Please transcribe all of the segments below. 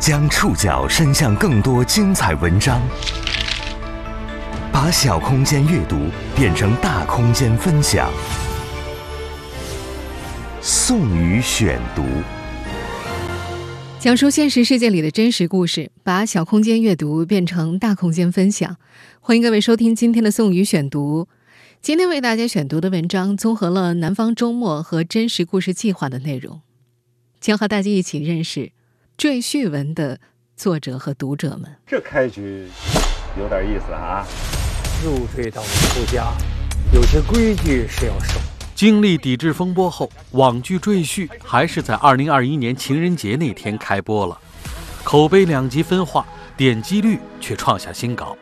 将触角伸向更多精彩文章，把小空间阅读变成大空间分享。宋宇选读，讲述现实世界里的真实故事，把小空间阅读变成大空间分享。欢迎各位收听今天的宋宇选读。今天为大家选读的文章综合了《南方周末》和《真实故事计划》的内容，将和大家一起认识赘婿文的作者和读者们。这开局有点意思啊！入赘到我夫家，有些规矩是要守。经历抵制风波后，网剧《赘婿》还是在2021年情人节那天开播了，口碑两极分化，点击率却创下新高。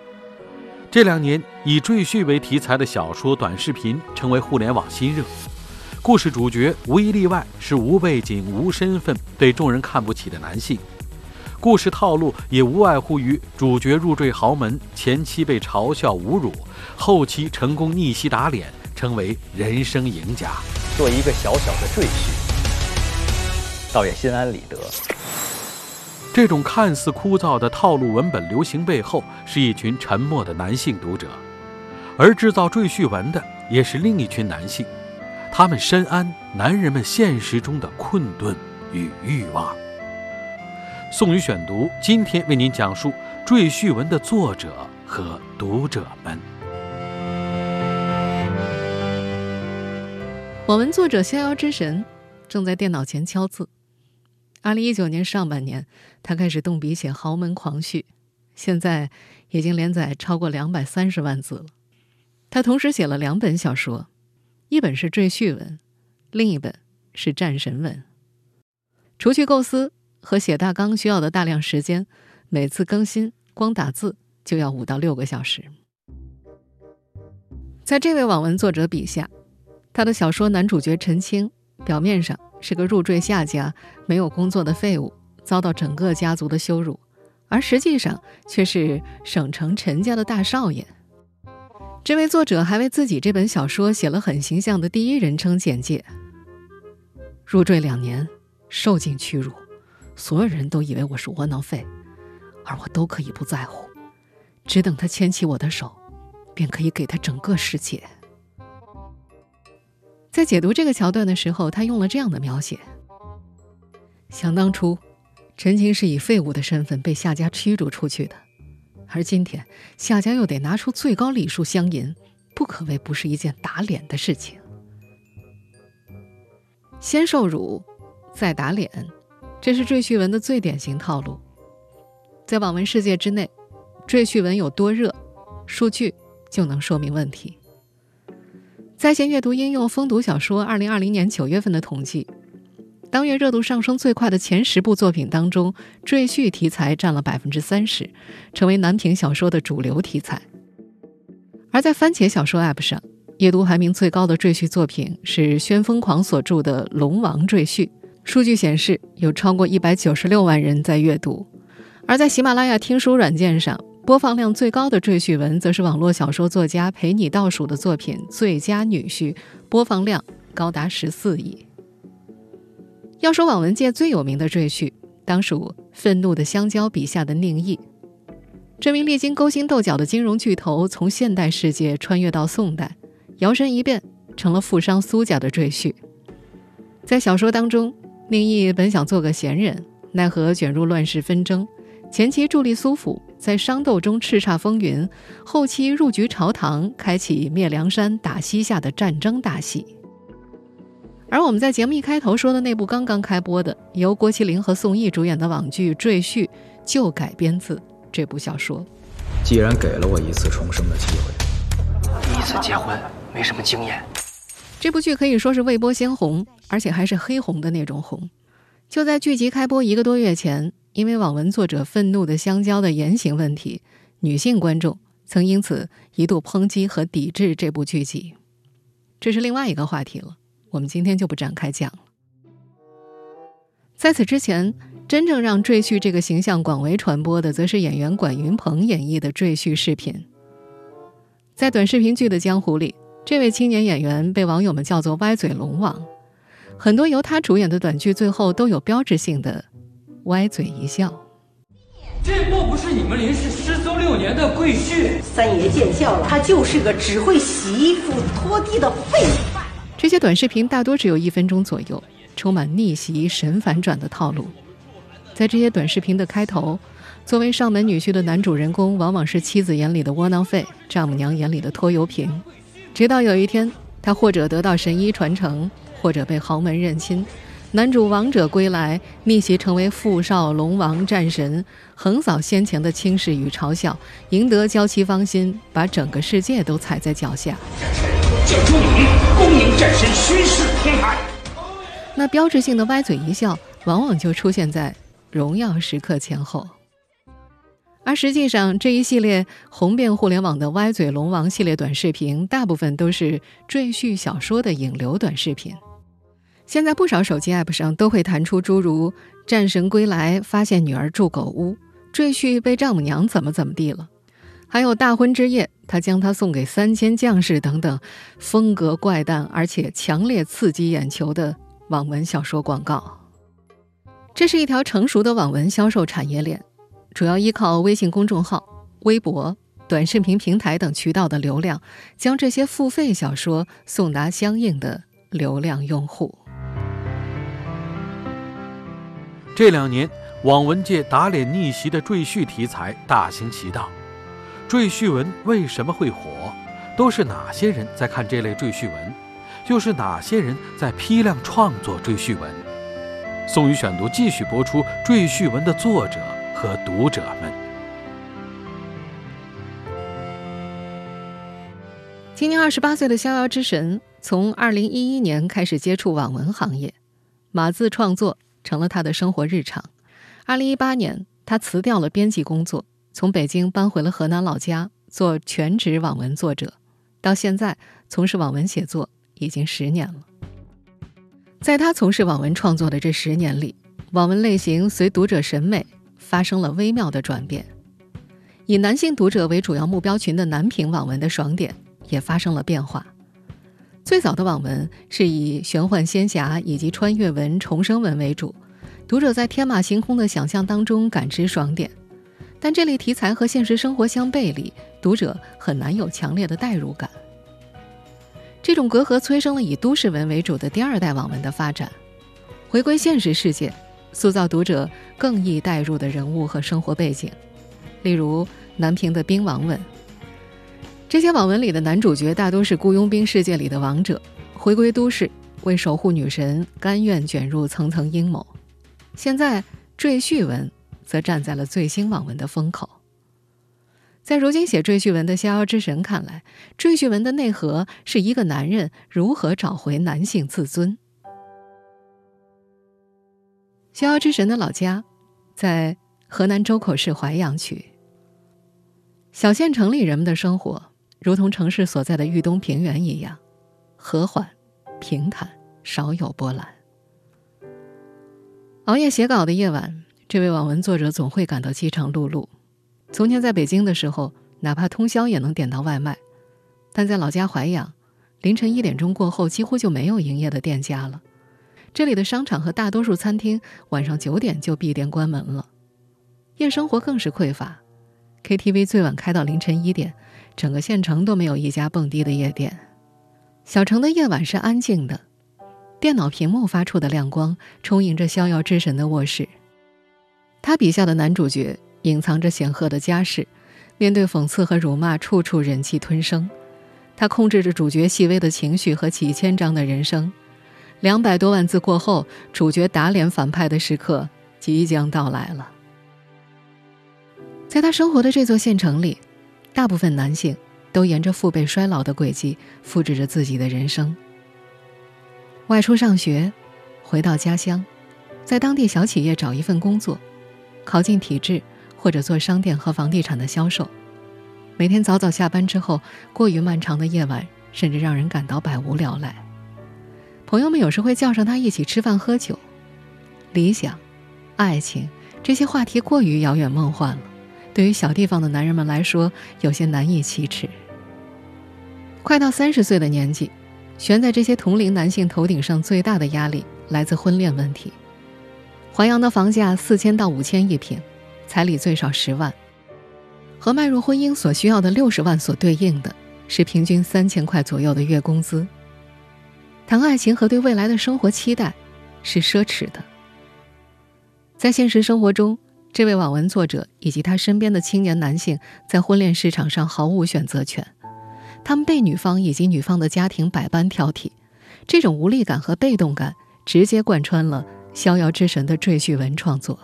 这两年，以赘婿为题材的小说、短视频成为互联网新热。故事主角无一例外是无背景、无身份、被众人看不起的男性。故事套路也无外乎于主角入赘豪门，前期被嘲笑侮辱，后期成功逆袭打脸，成为人生赢家。做一个小小的赘婿，倒也心安理得。这种看似枯燥的套路文本流行背后，是一群沉默的男性读者，而制造赘婿文的也是另一群男性，他们深谙男人们现实中的困顿与欲望。宋宇选读今天为您讲述赘婿文的作者和读者们。网文作者逍遥之神正在电脑前敲字。二零一九年上半年，他开始动笔写豪门狂婿，现在已经连载超过两百三十万字了。他同时写了两本小说，一本是赘婿文，另一本是战神文。除去构思和写大纲需要的大量时间，每次更新光打字就要五到六个小时。在这位网文作者笔下，他的小说男主角陈清表面上。是个入赘下家、没有工作的废物，遭到整个家族的羞辱，而实际上却是省城陈家的大少爷。这位作者还为自己这本小说写了很形象的第一人称简介：入赘两年，受尽屈辱，所有人都以为我是窝囊废，而我都可以不在乎，只等他牵起我的手，便可以给他整个世界。在解读这个桥段的时候，他用了这样的描写：想当初，陈情是以废物的身份被夏家驱逐出去的，而今天夏家又得拿出最高礼数相迎，不可谓不是一件打脸的事情。先受辱，再打脸，这是赘婿文的最典型套路。在网文世界之内，赘婿文有多热，数据就能说明问题。在线阅读应用风读小说二零二零年九月份的统计，当月热度上升最快的前十部作品当中，赘婿题材占了百分之三十，成为男频小说的主流题材。而在番茄小说 App 上，阅读排名最高的赘婿作品是宣疯狂所著的《龙王赘婿》，数据显示有超过一百九十六万人在阅读。而在喜马拉雅听书软件上，播放量最高的赘婿文，则是网络小说作家陪你倒数的作品《最佳女婿》，播放量高达十四亿。要说网文界最有名的赘婿，当属《愤怒的香蕉》笔下的宁毅。这名历经勾心斗角的金融巨头，从现代世界穿越到宋代，摇身一变成了富商苏家的赘婿。在小说当中，宁毅本想做个闲人，奈何卷入乱世纷争。前期助力苏府在商斗中叱咤风云，后期入局朝堂，开启灭梁山打西夏的战争大戏。而我们在节目一开头说的那部刚刚开播的由郭麒麟和宋轶主演的网剧《赘婿》，就改编自这部小说。既然给了我一次重生的机会，第一次结婚没什么经验。这部剧可以说是未播先红，而且还是黑红的那种红。就在剧集开播一个多月前。因为网文作者愤怒的香蕉的言行问题，女性观众曾因此一度抨击和抵制这部剧集，这是另外一个话题了，我们今天就不展开讲了。在此之前，真正让赘婿这个形象广为传播的，则是演员管云鹏演绎的赘婿视频。在短视频剧的江湖里，这位青年演员被网友们叫做“歪嘴龙王”，很多由他主演的短剧最后都有标志性的。歪嘴一笑。这莫不是你们林氏失踪六年的贵婿？三爷见笑了，他就是个只会洗衣服、拖地的废饭。这些短视频大多只有一分钟左右，充满逆袭、神反转的套路。在这些短视频的开头，作为上门女婿的男主人公往往是妻子眼里的窝囊废，丈母娘眼里的拖油瓶。直到有一天，他或者得到神医传承，或者被豪门认亲。男主王者归来，逆袭成为富少、龙王、战神，横扫先前的轻视与嘲笑，赢得娇妻芳心，把整个世界都踩在脚下。战神教主你，恭迎战神巡视天台。那标志性的歪嘴一笑，往往就出现在荣耀时刻前后。而实际上，这一系列红遍互联网的歪嘴龙王系列短视频，大部分都是赘婿小说的引流短视频。现在不少手机 App 上都会弹出诸如“战神归来发现女儿住狗屋”“赘婿被丈母娘怎么怎么地了”，还有“大婚之夜他将它送给三千将士”等等，风格怪诞而且强烈刺激眼球的网文小说广告。这是一条成熟的网文销售产业链，主要依靠微信公众号、微博、短视频平台等渠道的流量，将这些付费小说送达相应的流量用户。这两年，网文界打脸逆袭的赘婿题材大行其道。赘婿文为什么会火？都是哪些人在看这类赘婿文？又是哪些人在批量创作赘婿文？宋宇选读继续播出赘婿文的作者和读者们。今年二十八岁的逍遥之神，从二零一一年开始接触网文行业，码字创作。成了他的生活日常。二零一八年，他辞掉了编辑工作，从北京搬回了河南老家，做全职网文作者。到现在，从事网文写作已经十年了。在他从事网文创作的这十年里，网文类型随读者审美发生了微妙的转变。以男性读者为主要目标群的男频网文的爽点也发生了变化。最早的网文是以玄幻仙侠以及穿越文、重生文为主，读者在天马行空的想象当中感知爽点。但这类题材和现实生活相背离，读者很难有强烈的代入感。这种隔阂催生了以都市文为主的第二代网文的发展，回归现实世界，塑造读者更易代入的人物和生活背景。例如南平的兵王文。这些网文里的男主角大多是雇佣兵世界里的王者，回归都市为守护女神，甘愿卷入层层阴谋。现在赘婿文则站在了最新网文的风口。在如今写赘婿文的逍遥之神看来，赘婿文的内核是一个男人如何找回男性自尊。逍遥之神的老家在河南周口市淮阳区，小县城里人们的生活。如同城市所在的豫东平原一样，和缓、平坦，少有波澜。熬夜写稿的夜晚，这位网文作者总会感到饥肠辘辘。从前在北京的时候，哪怕通宵也能点到外卖，但在老家淮阳，凌晨一点钟过后几乎就没有营业的店家了。这里的商场和大多数餐厅晚上九点就闭店关门了，夜生活更是匮乏，KTV 最晚开到凌晨一点。整个县城都没有一家蹦迪的夜店，小城的夜晚是安静的，电脑屏幕发出的亮光充盈着逍遥之神的卧室。他笔下的男主角隐藏着显赫的家世，面对讽刺和辱骂，处处忍气吞声。他控制着主角细微的情绪和几千章的人生。两百多万字过后，主角打脸反派的时刻即将到来了。在他生活的这座县城里。大部分男性都沿着父辈衰老的轨迹复制着自己的人生。外出上学，回到家乡，在当地小企业找一份工作，考进体制或者做商店和房地产的销售。每天早早下班之后，过于漫长的夜晚甚至让人感到百无聊赖。朋友们有时会叫上他一起吃饭喝酒。理想、爱情这些话题过于遥远梦幻了。对于小地方的男人们来说，有些难以启齿。快到三十岁的年纪，悬在这些同龄男性头顶上最大的压力来自婚恋问题。淮阳的房价四千到五千一平，彩礼最少十万，和迈入婚姻所需要的六十万所对应的是平均三千块左右的月工资。谈爱情和对未来的生活期待是奢侈的。在现实生活中，这位网文作者以及他身边的青年男性在婚恋市场上毫无选择权，他们被女方以及女方的家庭百般挑剔，这种无力感和被动感直接贯穿了《逍遥之神》的赘婿文创作。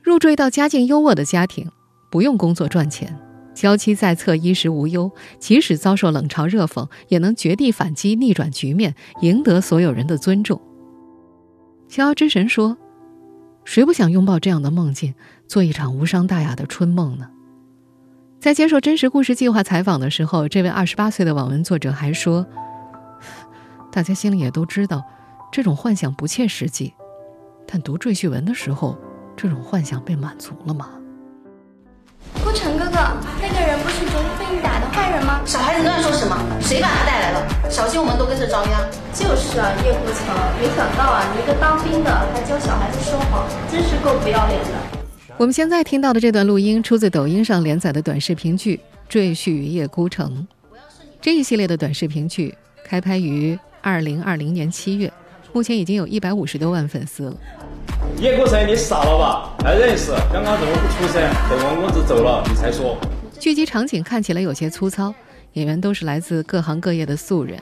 入赘到家境优渥的家庭，不用工作赚钱，娇妻在侧，衣食无忧，即使遭受冷嘲热讽，也能绝地反击，逆转局面，赢得所有人的尊重。《逍遥之神》说。谁不想拥抱这样的梦境，做一场无伤大雅的春梦呢？在接受真实故事计划采访的时候，这位二十八岁的网文作者还说：“大家心里也都知道，这种幻想不切实际，但读赘婿文的时候，这种幻想被满足了吗？”顾城哥哥，那个人不是昨天被你打的坏人吗？小孩子乱说什么？谁把他带来了？小心我们都跟着遭殃。就是啊，叶顾城，没想到啊，你一个当兵的还教小孩子说谎，真是够不要脸的。我们现在听到的这段录音出自抖音上连载的短视频剧《赘婿与叶孤城》。这一系列的短视频剧开拍于二零二零年七月，目前已经有一百五十多万粉丝了。叶孤城，你傻了吧？还认识？刚刚怎么不出声？等王公子走了你才说。剧集场景看起来有些粗糙，演员都是来自各行各业的素人，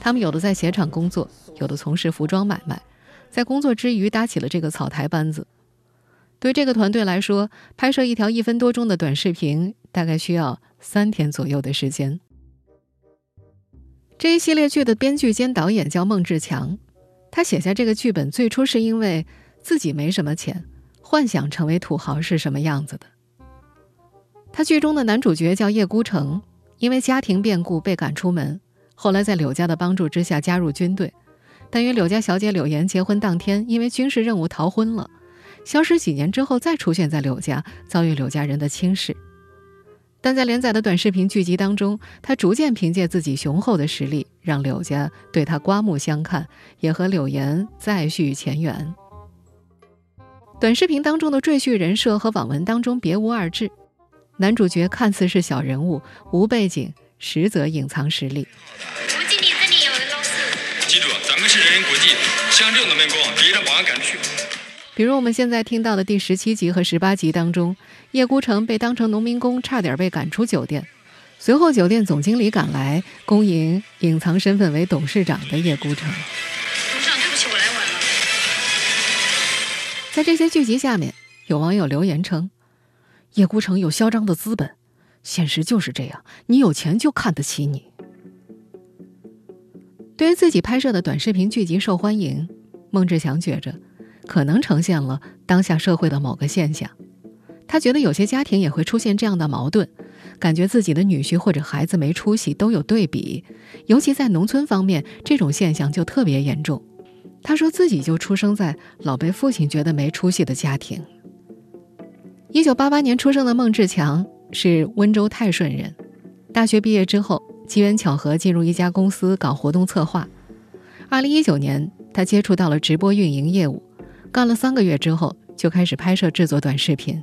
他们有的在鞋厂工作，有的从事服装买卖，在工作之余搭起了这个草台班子。对这个团队来说，拍摄一条一分多钟的短视频大概需要三天左右的时间。这一系列剧的编剧兼导演叫孟志强，他写下这个剧本最初是因为。自己没什么钱，幻想成为土豪是什么样子的。他剧中的男主角叫叶孤城，因为家庭变故被赶出门，后来在柳家的帮助之下加入军队，但与柳家小姐柳岩结婚当天因为军事任务逃婚了，消失几年之后再出现在柳家，遭遇柳家人的轻视。但在连载的短视频剧集当中，他逐渐凭借自己雄厚的实力，让柳家对他刮目相看，也和柳岩再续前缘。短视频当中的赘婿人设和网文当中别无二致，男主角看似是小人物，无背景，实则隐藏实力。吴经理这里有个公司，记住，咱们是人人国际，像这种面孔，别人马上赶去。比如我们现在听到的第十七集和十八集当中，叶孤城被当成农民工，差点被赶出酒店，随后酒店总经理赶来恭迎隐藏身份为董事长的叶孤城。董事长，对不起，我来晚了在这些剧集下面，有网友留言称：“叶孤城有嚣张的资本，现实就是这样，你有钱就看得起你。”对于自己拍摄的短视频剧集受欢迎，孟志强觉着可能呈现了当下社会的某个现象。他觉得有些家庭也会出现这样的矛盾，感觉自己的女婿或者孩子没出息，都有对比，尤其在农村方面，这种现象就特别严重。他说自己就出生在老被父亲觉得没出息的家庭。一九八八年出生的孟志强是温州泰顺人，大学毕业之后机缘巧合进入一家公司搞活动策划。二零一九年，他接触到了直播运营业务，干了三个月之后就开始拍摄制作短视频。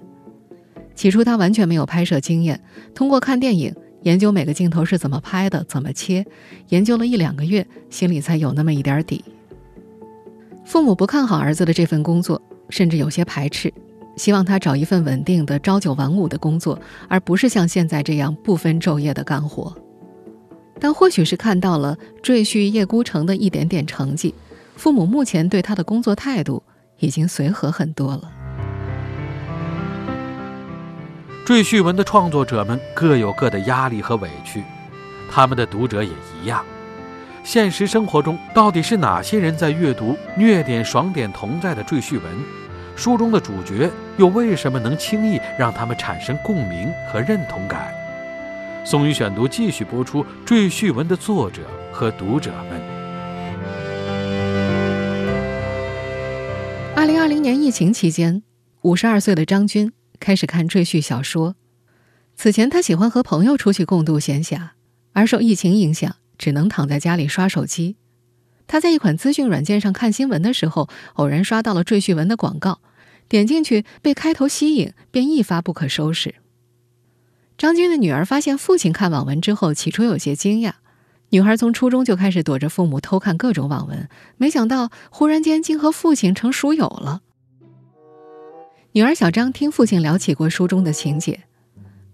起初他完全没有拍摄经验，通过看电影研究每个镜头是怎么拍的、怎么切，研究了一两个月，心里才有那么一点底。父母不看好儿子的这份工作，甚至有些排斥，希望他找一份稳定的、朝九晚五的工作，而不是像现在这样不分昼夜的干活。但或许是看到了赘婿叶孤城的一点点成绩，父母目前对他的工作态度已经随和很多了。赘婿文的创作者们各有各的压力和委屈，他们的读者也一样。现实生活中，到底是哪些人在阅读虐点、爽点同在的赘婿文？书中的主角又为什么能轻易让他们产生共鸣和认同感？宋宇选读继续播出赘婿文的作者和读者们。零二零年疫情期间，五十二岁的张军开始看赘婿小说。此前，他喜欢和朋友出去共度闲暇，而受疫情影响。只能躺在家里刷手机。他在一款资讯软件上看新闻的时候，偶然刷到了赘婿文的广告，点进去被开头吸引，便一发不可收拾。张军的女儿发现父亲看网文之后，起初有些惊讶。女孩从初中就开始躲着父母偷看各种网文，没想到忽然间竟和父亲成熟友了。女儿小张听父亲聊起过书中的情节，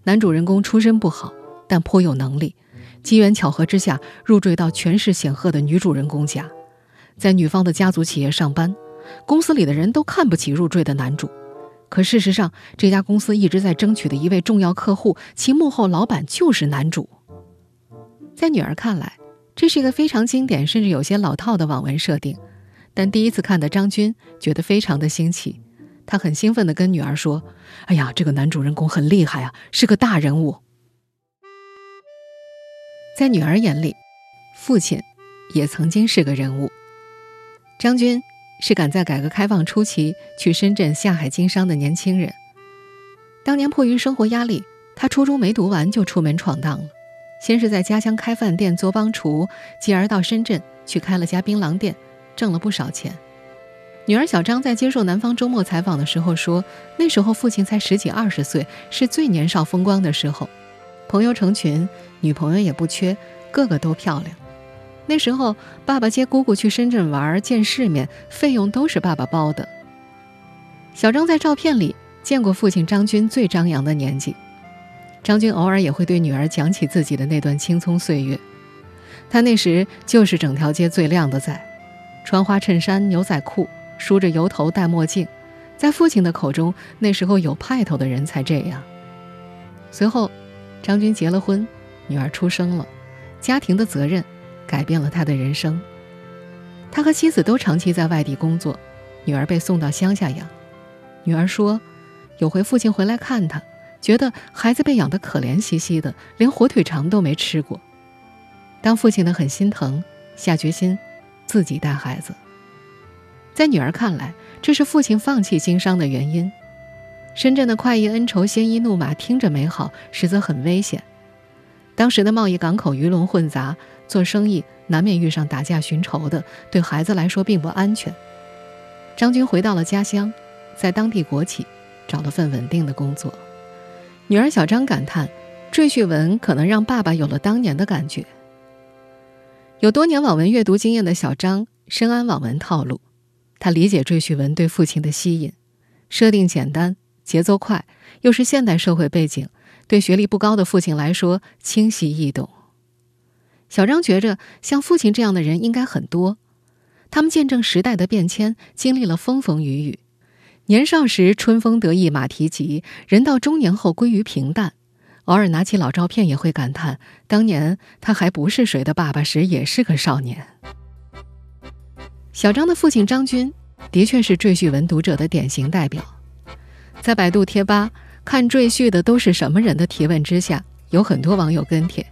男主人公出身不好，但颇有能力，机缘巧合之下入赘到权势显赫的女主人公家，在女方的家族企业上班，公司里的人都看不起入赘的男主，可事实上这家公司一直在争取的一位重要客户，其幕后老板就是男主。在女儿看来，这是一个非常经典甚至有些老套的网文设定，但第一次看的张军觉得非常的新奇。他很兴奋地跟女儿说：“哎呀，这个男主人公很厉害啊，是个大人物。”在女儿眼里，父亲也曾经是个人物。张军是赶在改革开放初期去深圳下海经商的年轻人。当年迫于生活压力，他初中没读完就出门闯荡了，先是在家乡开饭店做帮厨，继而到深圳去开了家槟榔店，挣了不少钱。女儿小张在接受南方周末采访的时候说：“那时候父亲才十几二十岁，是最年少风光的时候，朋友成群，女朋友也不缺，个个都漂亮。那时候爸爸接姑姑去深圳玩，见世面，费用都是爸爸包的。”小张在照片里见过父亲张军最张扬的年纪，张军偶尔也会对女儿讲起自己的那段青葱岁月，他那时就是整条街最靓的仔，穿花衬衫、牛仔裤。梳着油头，戴墨镜，在父亲的口中，那时候有派头的人才这样。随后，张军结了婚，女儿出生了，家庭的责任改变了他的人生。他和妻子都长期在外地工作，女儿被送到乡下养。女儿说，有回父亲回来看她，觉得孩子被养得可怜兮兮的，连火腿肠都没吃过。当父亲的很心疼，下决心自己带孩子。在女儿看来，这是父亲放弃经商的原因。深圳的快意恩仇、鲜衣怒马听着美好，实则很危险。当时的贸易港口鱼龙混杂，做生意难免遇上打架寻仇的，对孩子来说并不安全。张军回到了家乡，在当地国企找了份稳定的工作。女儿小张感叹：“赘婿文可能让爸爸有了当年的感觉。”有多年网文阅读经验的小张深谙网文套路。他理解赘婿文对父亲的吸引，设定简单，节奏快，又是现代社会背景，对学历不高的父亲来说清晰易懂。小张觉着，像父亲这样的人应该很多，他们见证时代的变迁，经历了风风雨雨。年少时春风得意马蹄疾，人到中年后归于平淡。偶尔拿起老照片，也会感叹，当年他还不是谁的爸爸时，也是个少年。小张的父亲张军，的确是赘婿文读者的典型代表。在百度贴吧看赘婿的都是什么人的提问之下，有很多网友跟帖。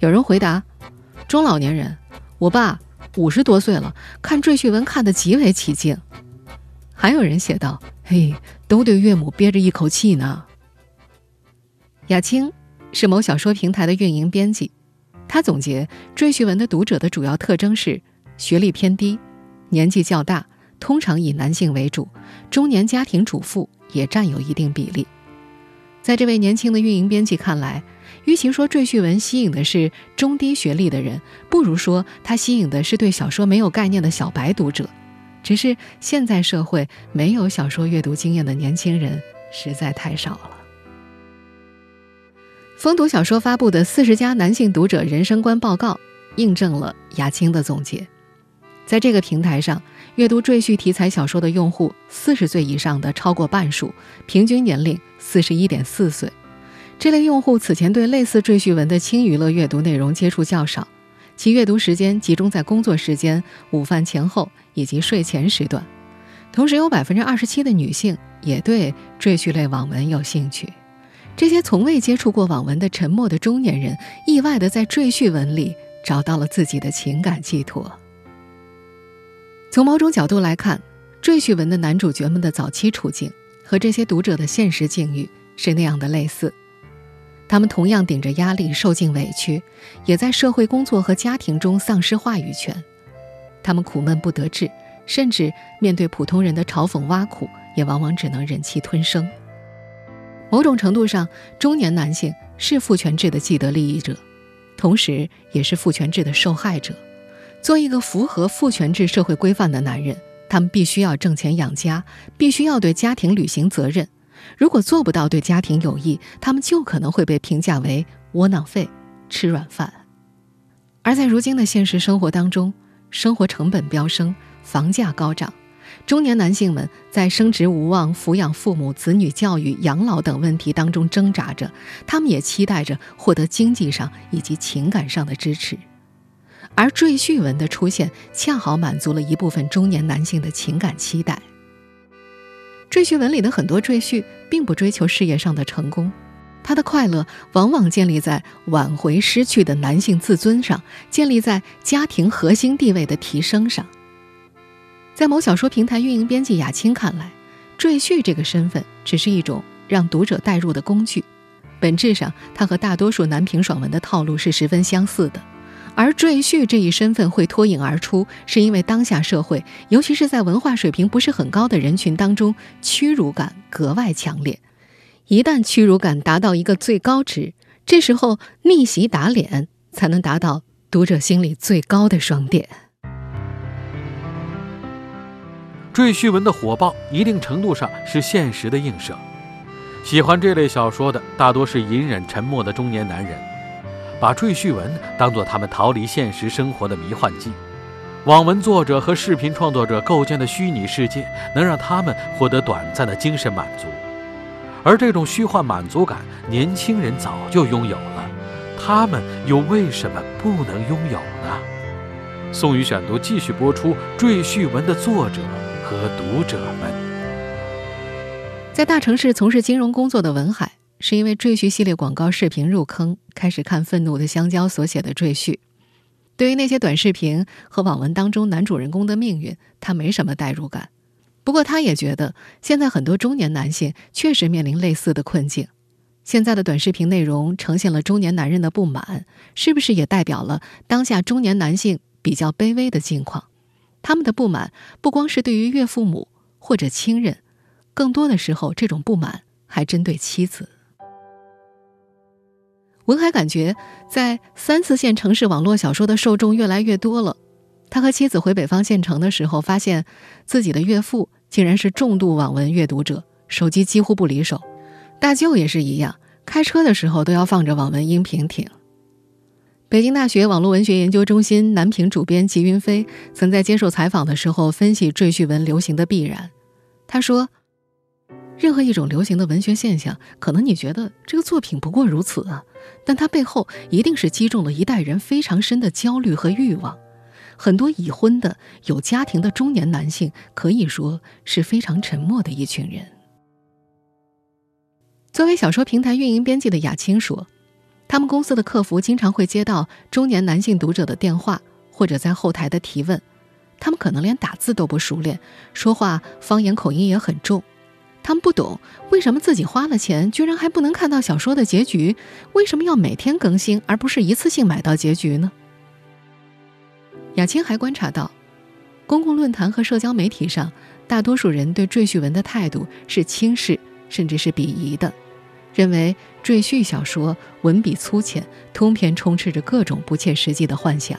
有人回答：中老年人，我爸五十多岁了，看赘婿文看得极为起劲。还有人写道：嘿，都对岳母憋着一口气呢。雅青是某小说平台的运营编辑，他总结赘婿文的读者的主要特征是学历偏低。年纪较大，通常以男性为主，中年家庭主妇也占有一定比例。在这位年轻的运营编辑看来，与其说赘婿文吸引的是中低学历的人，不如说他吸引的是对小说没有概念的小白读者。只是现在社会没有小说阅读经验的年轻人实在太少了。风读小说发布的四十家男性读者人生观报告，印证了雅青的总结。在这个平台上，阅读赘婿题材小说的用户，四十岁以上的超过半数，平均年龄四十一点四岁。这类用户此前对类似赘婿文的轻娱乐阅读内容接触较少，其阅读时间集中在工作时间、午饭前后以及睡前时段。同时，有百分之二十七的女性也对赘婿类网文有兴趣。这些从未接触过网文的沉默的中年人，意外的在赘婿文里找到了自己的情感寄托。从某种角度来看，赘婿文的男主角们的早期处境和这些读者的现实境遇是那样的类似。他们同样顶着压力，受尽委屈，也在社会工作和家庭中丧失话语权。他们苦闷不得志，甚至面对普通人的嘲讽挖苦，也往往只能忍气吞声。某种程度上，中年男性是父权制的既得利益者，同时也是父权制的受害者。做一个符合父权制社会规范的男人，他们必须要挣钱养家，必须要对家庭履行责任。如果做不到对家庭有益，他们就可能会被评价为窝囊废、吃软饭。而在如今的现实生活当中，生活成本飙升，房价高涨。中年男性们在升职无望、抚养父母、子女教育、养老等问题当中挣扎着，他们也期待着获得经济上以及情感上的支持。而赘婿文的出现，恰好满足了一部分中年男性的情感期待。赘婿文里的很多赘婿并不追求事业上的成功，他的快乐往往建立在挽回失去的男性自尊上，建立在家庭核心地位的提升上。在某小说平台运营编辑雅青看来，赘婿这个身份只是一种让读者代入的工具，本质上，它和大多数男频爽文的套路是十分相似的。而赘婿这一身份会脱颖而出，是因为当下社会，尤其是在文化水平不是很高的人群当中，屈辱感格外强烈。一旦屈辱感达到一个最高值，这时候逆袭打脸才能达到读者心里最高的双点。赘婿文的火爆，一定程度上是现实的映射。喜欢这类小说的，大多是隐忍沉默的中年男人，把赘婿文当作他们逃离现实生活的迷幻剂。网文作者和视频创作者构建的虚拟世界，能让他们获得短暂的精神满足。而这种虚幻满足感，年轻人早就拥有了，他们又为什么不能拥有呢？宋宇选读继续播出《赘婿文》的作者。和读者们，在大城市从事金融工作的文海，是因为赘婿系列广告视频入坑，开始看《愤怒的香蕉》所写的赘婿。对于那些短视频和网文当中男主人公的命运，他没什么代入感。不过，他也觉得现在很多中年男性确实面临类似的困境。现在的短视频内容呈现了中年男人的不满，是不是也代表了当下中年男性比较卑微的境况？他们的不满不光是对于岳父母或者亲人，更多的时候，这种不满还针对妻子。文海感觉，在三四线城市网络小说的受众越来越多了。他和妻子回北方县城的时候，发现自己的岳父竟然是重度网文阅读者，手机几乎不离手。大舅也是一样，开车的时候都要放着网文音频听。北京大学网络文学研究中心南平主编吉云飞曾在接受采访的时候分析赘婿文流行的必然。他说：“任何一种流行的文学现象，可能你觉得这个作品不过如此啊，但它背后一定是击中了一代人非常深的焦虑和欲望。很多已婚的有家庭的中年男性，可以说是非常沉默的一群人。”作为小说平台运营编辑的雅青说。他们公司的客服经常会接到中年男性读者的电话，或者在后台的提问。他们可能连打字都不熟练，说话方言口音也很重。他们不懂为什么自己花了钱，居然还不能看到小说的结局？为什么要每天更新，而不是一次性买到结局呢？雅青还观察到，公共论坛和社交媒体上，大多数人对赘婿文的态度是轻视，甚至是鄙夷的。认为赘婿小说文笔粗浅，通篇充斥着各种不切实际的幻想。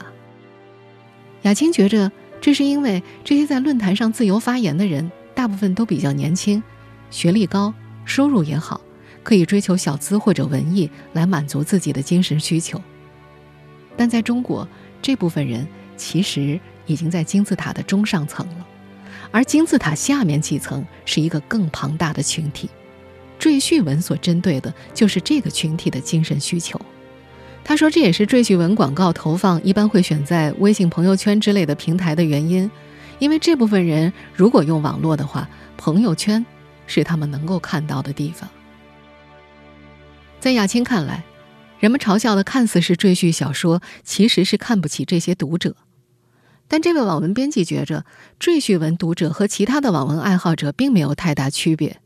雅青觉着，这是因为这些在论坛上自由发言的人，大部分都比较年轻，学历高，收入也好，可以追求小资或者文艺来满足自己的精神需求。但在中国，这部分人其实已经在金字塔的中上层了，而金字塔下面几层是一个更庞大的群体。赘婿文所针对的就是这个群体的精神需求。他说，这也是赘婿文广告投放一般会选在微信朋友圈之类的平台的原因，因为这部分人如果用网络的话，朋友圈是他们能够看到的地方。在雅青看来，人们嘲笑的看似是赘婿小说，其实是看不起这些读者。但这位网文编辑觉着，赘婿文读者和其他的网文爱好者并没有太大区别。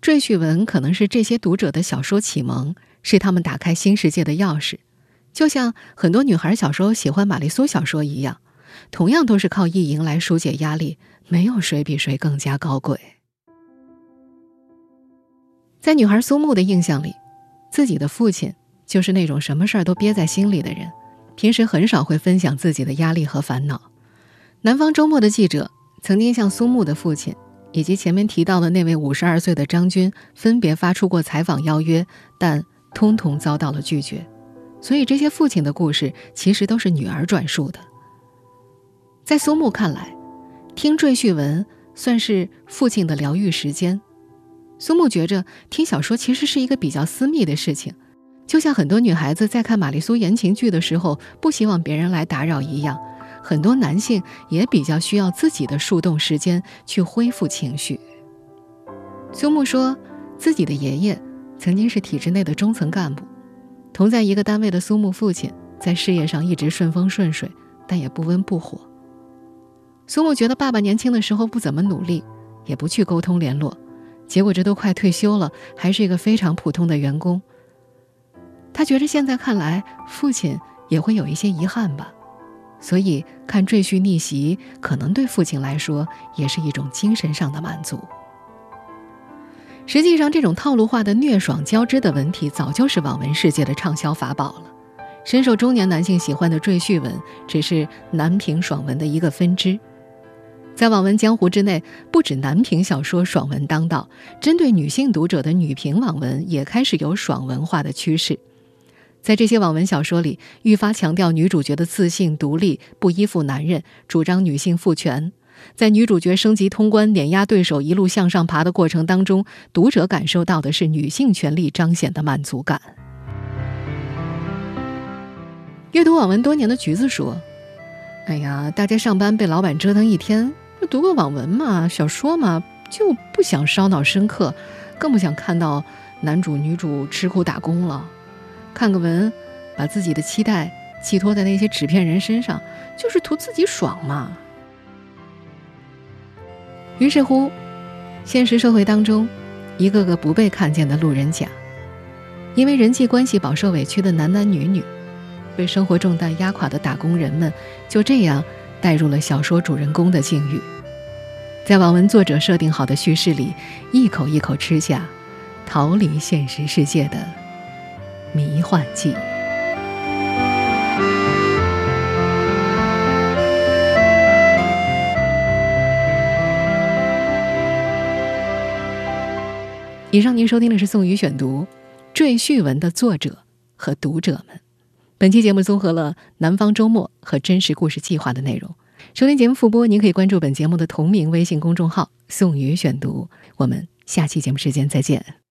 赘婿文可能是这些读者的小说启蒙，是他们打开新世界的钥匙，就像很多女孩小时候喜欢玛丽苏小说一样，同样都是靠意淫来疏解压力，没有谁比谁更加高贵。在女孩苏木的印象里，自己的父亲就是那种什么事儿都憋在心里的人，平时很少会分享自己的压力和烦恼。南方周末的记者曾经向苏木的父亲以及前面提到的那位五十二岁的张军分别发出过采访邀约，但通通遭到了拒绝。所以这些父亲的故事其实都是女儿转述的。在苏木看来，听赘婿文算是父亲的疗愈时间。苏木觉着听小说其实是一个比较私密的事情，就像很多女孩子在看玛丽苏言情剧的时候不希望别人来打扰一样，很多男性也比较需要自己的树洞时间去恢复情绪。苏木说，自己的爷爷曾经是体制内的中层干部，同在一个单位的苏木父亲在事业上一直顺风顺水，但也不温不火。苏木觉得爸爸年轻的时候不怎么努力，也不去沟通联络。结果这都快退休了，还是一个非常普通的员工。他觉着现在看来，父亲也会有一些遗憾吧，所以看赘婿逆袭，可能对父亲来说也是一种精神上的满足。实际上，这种套路化的虐爽交织的文体，早就是网文世界的畅销法宝了。深受中年男性喜欢的赘婿文，只是男频爽文的一个分支。在网文江湖之内，不止男频小说爽文当道，针对女性读者的女频网文也开始有爽文化的趋势。在这些网文小说里，愈发强调女主角的自信、独立，不依附男人，主张女性赋权。在女主角升级通关、碾压对手、一路向上爬的过程当中，读者感受到的是女性权利彰显的满足感。阅读网文多年的橘子说：“哎呀，大家上班被老板折腾一天。”就读个网文嘛，小说嘛，就不想烧脑深刻，更不想看到男主女主吃苦打工了。看个文，把自己的期待寄托在那些纸片人身上，就是图自己爽嘛。于是乎，现实社会当中，一个个不被看见的路人甲，因为人际关系饱受委屈的男男女女，被生活重担压垮的打工人们，就这样。带入了小说主人公的境遇，在网文作者设定好的叙事里，一口一口吃下逃离现实世界的迷幻剂。以上您收听的是宋宇选读《赘婿文》的作者和读者们。本期节目综合了《南方周末》和《真实故事计划》的内容。收听节目复播，您可以关注本节目的同名微信公众号“宋宇选读”。我们下期节目时间再见。